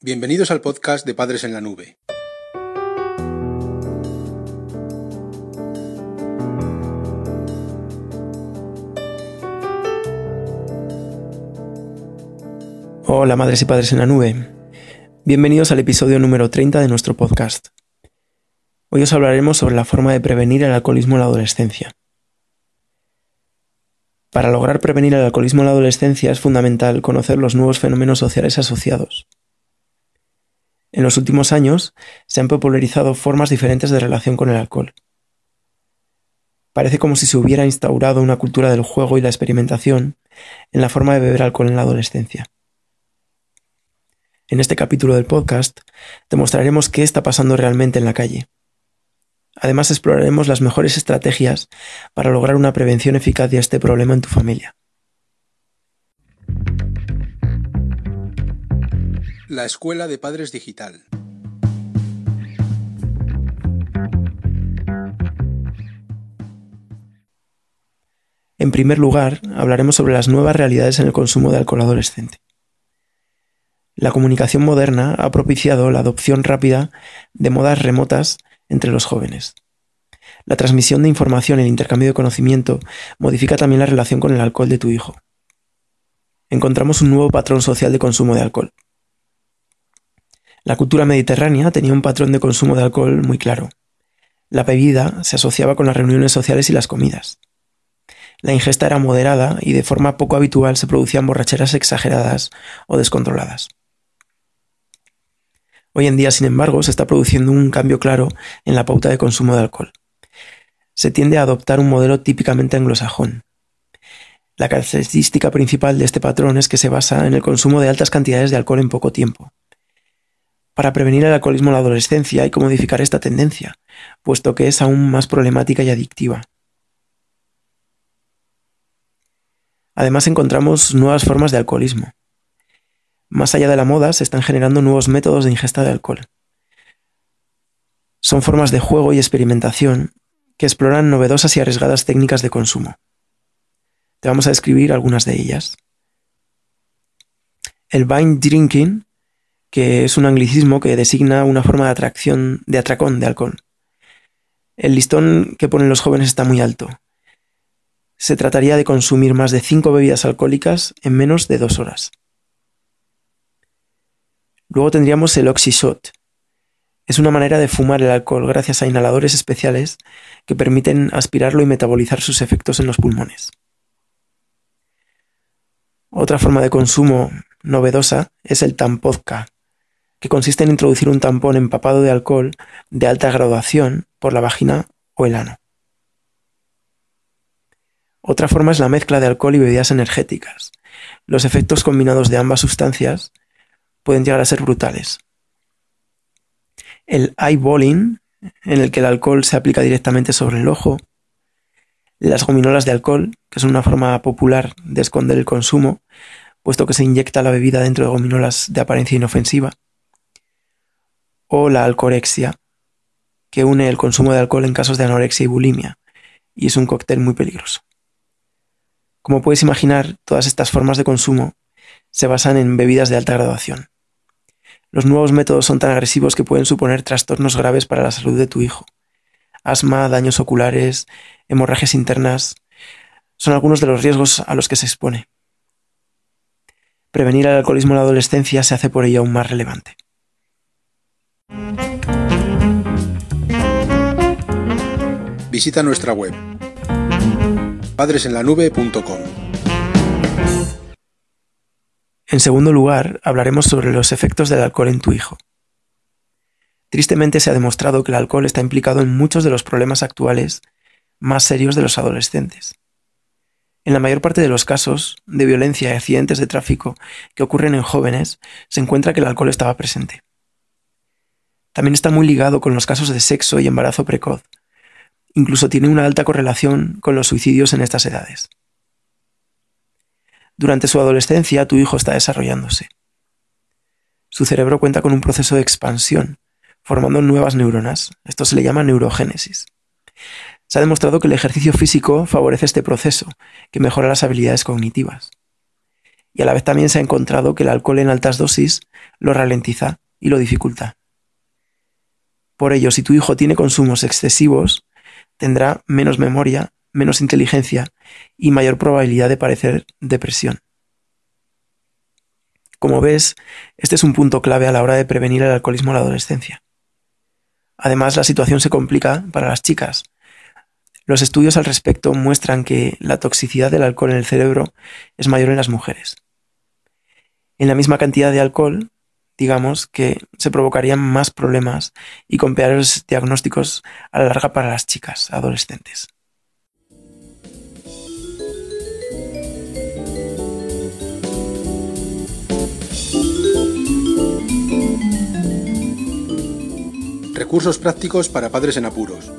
Bienvenidos al podcast de Padres en la Nube. Hola madres y padres en la nube. Bienvenidos al episodio número 30 de nuestro podcast. Hoy os hablaremos sobre la forma de prevenir el alcoholismo en la adolescencia. Para lograr prevenir el alcoholismo en la adolescencia es fundamental conocer los nuevos fenómenos sociales asociados. En los últimos años se han popularizado formas diferentes de relación con el alcohol. Parece como si se hubiera instaurado una cultura del juego y la experimentación en la forma de beber alcohol en la adolescencia. En este capítulo del podcast te mostraremos qué está pasando realmente en la calle Además, exploraremos las mejores estrategias para lograr una prevención eficaz de este problema en tu familia. La Escuela de Padres Digital. En primer lugar, hablaremos sobre las nuevas realidades en el consumo de alcohol adolescente. La comunicación moderna ha propiciado la adopción rápida de modas remotas entre los jóvenes. La transmisión de información y el intercambio de conocimiento modifica también la relación con el alcohol de tu hijo. Encontramos un nuevo patrón social de consumo de alcohol. La cultura mediterránea tenía un patrón de consumo de alcohol muy claro. La bebida se asociaba con las reuniones sociales y las comidas. La ingesta era moderada y de forma poco habitual se producían borracheras exageradas o descontroladas. Hoy en día, sin embargo, se está produciendo un cambio claro en la pauta de consumo de alcohol. Se tiende a adoptar un modelo típicamente anglosajón. La característica principal de este patrón es que se basa en el consumo de altas cantidades de alcohol en poco tiempo. Para prevenir el alcoholismo en la adolescencia que modificar esta tendencia, puesto que es aún más problemática y adictiva. Además encontramos nuevas formas de alcoholismo. Más allá de la moda, se están generando nuevos métodos de ingesta de alcohol. Son formas de juego y experimentación que exploran novedosas y arriesgadas técnicas de consumo. Te vamos a describir algunas de ellas. El vine drinking, que es un anglicismo que designa una forma de atracción de atracón de alcohol. El listón que ponen los jóvenes está muy alto. Se trataría de consumir más de cinco bebidas alcohólicas en menos de dos horas. Luego tendríamos el oxyshot. Es una manera de fumar el alcohol gracias a inhaladores especiales que permiten aspirarlo y metabolizar sus efectos en los pulmones. Otra forma de consumo novedosa es el tampozca, que consiste en introducir un tampón empapado de alcohol de alta graduación por la vagina o el ano. Otra forma es la mezcla de alcohol y bebidas energéticas. Los efectos combinados de ambas sustancias pueden llegar a ser brutales. El eyeballing, en el que el alcohol se aplica directamente sobre el ojo. Las gominolas de alcohol, que son una forma popular de esconder el consumo, puesto que se inyecta la bebida dentro de gominolas de apariencia inofensiva. O la alcorexia, que une el consumo de alcohol en casos de anorexia y bulimia, y es un cóctel muy peligroso. Como puedes imaginar, todas estas formas de consumo se basan en bebidas de alta graduación. Los nuevos métodos son tan agresivos que pueden suponer trastornos graves para la salud de tu hijo. Asma, daños oculares, hemorragias internas, son algunos de los riesgos a los que se expone. Prevenir el alcoholismo en la adolescencia se hace por ello aún más relevante. Visita nuestra web padresenlanube.com en segundo lugar, hablaremos sobre los efectos del alcohol en tu hijo. Tristemente se ha demostrado que el alcohol está implicado en muchos de los problemas actuales más serios de los adolescentes. En la mayor parte de los casos de violencia y accidentes de tráfico que ocurren en jóvenes, se encuentra que el alcohol estaba presente. También está muy ligado con los casos de sexo y embarazo precoz. Incluso tiene una alta correlación con los suicidios en estas edades. Durante su adolescencia, tu hijo está desarrollándose. Su cerebro cuenta con un proceso de expansión, formando nuevas neuronas. Esto se le llama neurogénesis. Se ha demostrado que el ejercicio físico favorece este proceso, que mejora las habilidades cognitivas. y a la vez también se ha encontrado que el alcohol en altas dosis lo ralentiza y lo dificulta. Por ello, si tu hijo tiene consumos excesivos, tendrá menos memoria, menos inteligencia y mayor probabilidad de padecer depresión. Como ves, este es un punto clave a la hora de prevenir el alcoholismo en la adolescencia. Además, la situación se complica para las chicas. Los estudios al respecto muestran que la toxicidad del alcohol en el cerebro es mayor en las mujeres. En la misma cantidad de alcohol, digamos que se provocarían más problemas y con peores diagnósticos a la larga para las chicas adolescentes. Recursos prácticos para padres en apuros.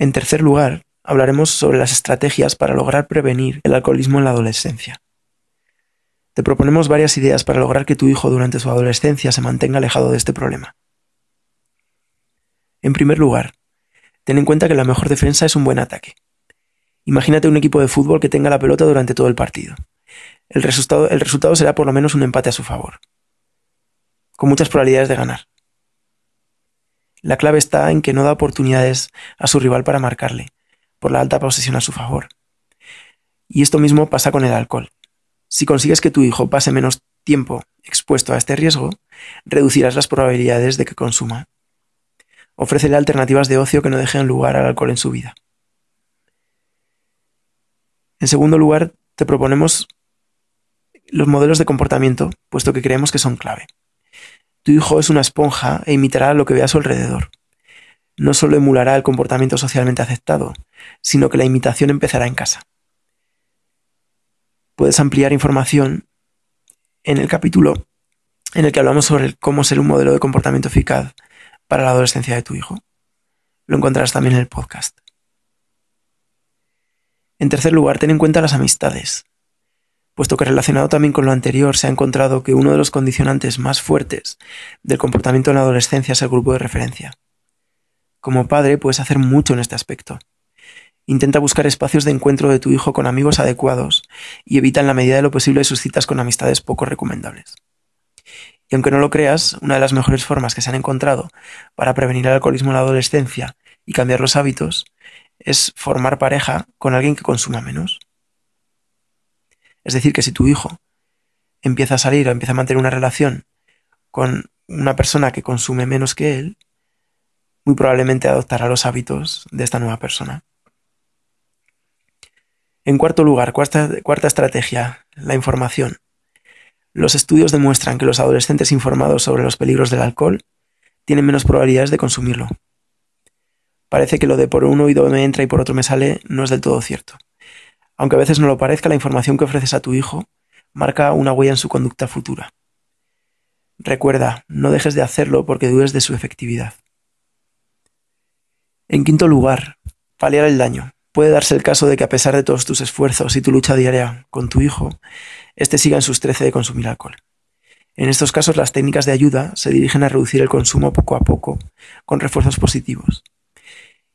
En tercer lugar, hablaremos sobre las estrategias para lograr prevenir el alcoholismo en la adolescencia. Te proponemos varias ideas para lograr que tu hijo durante su adolescencia se mantenga alejado de este problema. En primer lugar, ten en cuenta que la mejor defensa es un buen ataque. Imagínate un equipo de fútbol que tenga la pelota durante todo el partido el resultado, el resultado será por lo menos un empate a su favor, con muchas probabilidades de ganar. La clave está en que no da oportunidades a su rival para marcarle, por la alta posesión a su favor. Y esto mismo pasa con el alcohol. Si consigues que tu hijo pase menos tiempo expuesto a este riesgo, reducirás las probabilidades de que consuma. Ofrécele alternativas de ocio que no dejen lugar al alcohol en su vida. En segundo lugar, te proponemos los modelos de comportamiento, puesto que creemos que son clave. Tu hijo es una esponja e imitará lo que ve a su alrededor. No solo emulará el comportamiento socialmente aceptado, sino que la imitación empezará en casa. Puedes ampliar información en el capítulo en el que hablamos sobre cómo ser un modelo de comportamiento eficaz para la adolescencia de tu hijo. Lo encontrarás también en el podcast. En tercer lugar, ten en cuenta las amistades puesto que relacionado también con lo anterior se ha encontrado que uno de los condicionantes más fuertes del comportamiento en la adolescencia es el grupo de referencia. Como padre puedes hacer mucho en este aspecto. Intenta buscar espacios de encuentro de tu hijo con amigos adecuados y evita en la medida de lo posible sus citas con amistades poco recomendables. Y aunque no lo creas, una de las mejores formas que se han encontrado para prevenir el alcoholismo en la adolescencia y cambiar los hábitos es formar pareja con alguien que consuma menos. Es decir, que si tu hijo empieza a salir o empieza a mantener una relación con una persona que consume menos que él, muy probablemente adoptará los hábitos de esta nueva persona. En cuarto lugar, cuarta, estrategia, la información. Los estudios demuestran que los adolescentes informados sobre los peligros del alcohol tienen menos probabilidades de consumirlo. Parece que lo de por un oído me entra y por otro me sale no es del todo cierto. Aunque a veces no lo parezca, la información que ofreces a tu hijo marca una huella en su conducta futura. Recuerda, no dejes de hacerlo porque dudes de su efectividad. En quinto lugar, paliar el daño. Puede darse el caso de que a pesar de todos tus esfuerzos y tu lucha diaria con tu hijo, éste siga en sus trece de consumir alcohol. En estos casos las técnicas de ayuda se dirigen a reducir el consumo poco a poco, con refuerzos positivos.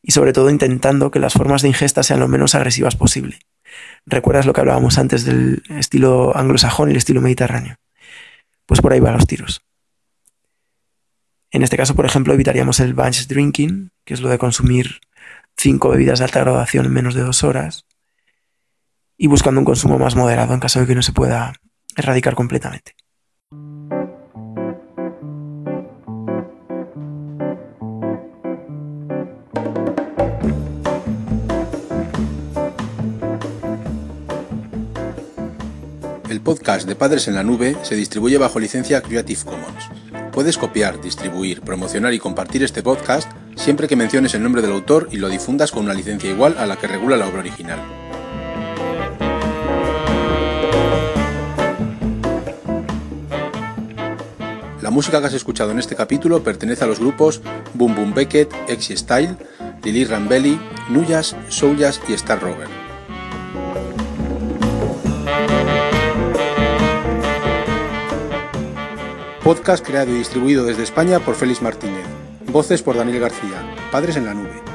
Y sobre todo intentando que las formas de ingesta sean lo menos agresivas posible ¿Recuerdas lo que hablábamos antes del estilo anglosajón y el estilo mediterráneo? Pues por ahí van los tiros. En este caso, por ejemplo, evitaríamos el bunch drinking, que es lo de consumir cinco bebidas de alta graduación en menos de dos horas, y buscando un consumo más moderado en caso de que no se pueda erradicar completamente. El podcast de Padres en la Nube se distribuye bajo licencia Creative Commons. Puedes copiar, distribuir, promocionar y compartir este podcast siempre que menciones el nombre del autor y lo difundas con una licencia igual a la que regula la obra original. La música que has escuchado en este capítulo pertenece a los grupos Boom Boom Beckett, Exy Style, Lily Rambelli, Nuyas, Souljas y Star Rover. Podcast creado y distribuido desde España por Félix Martínez. Voces por Daniel García. Padres en la nube.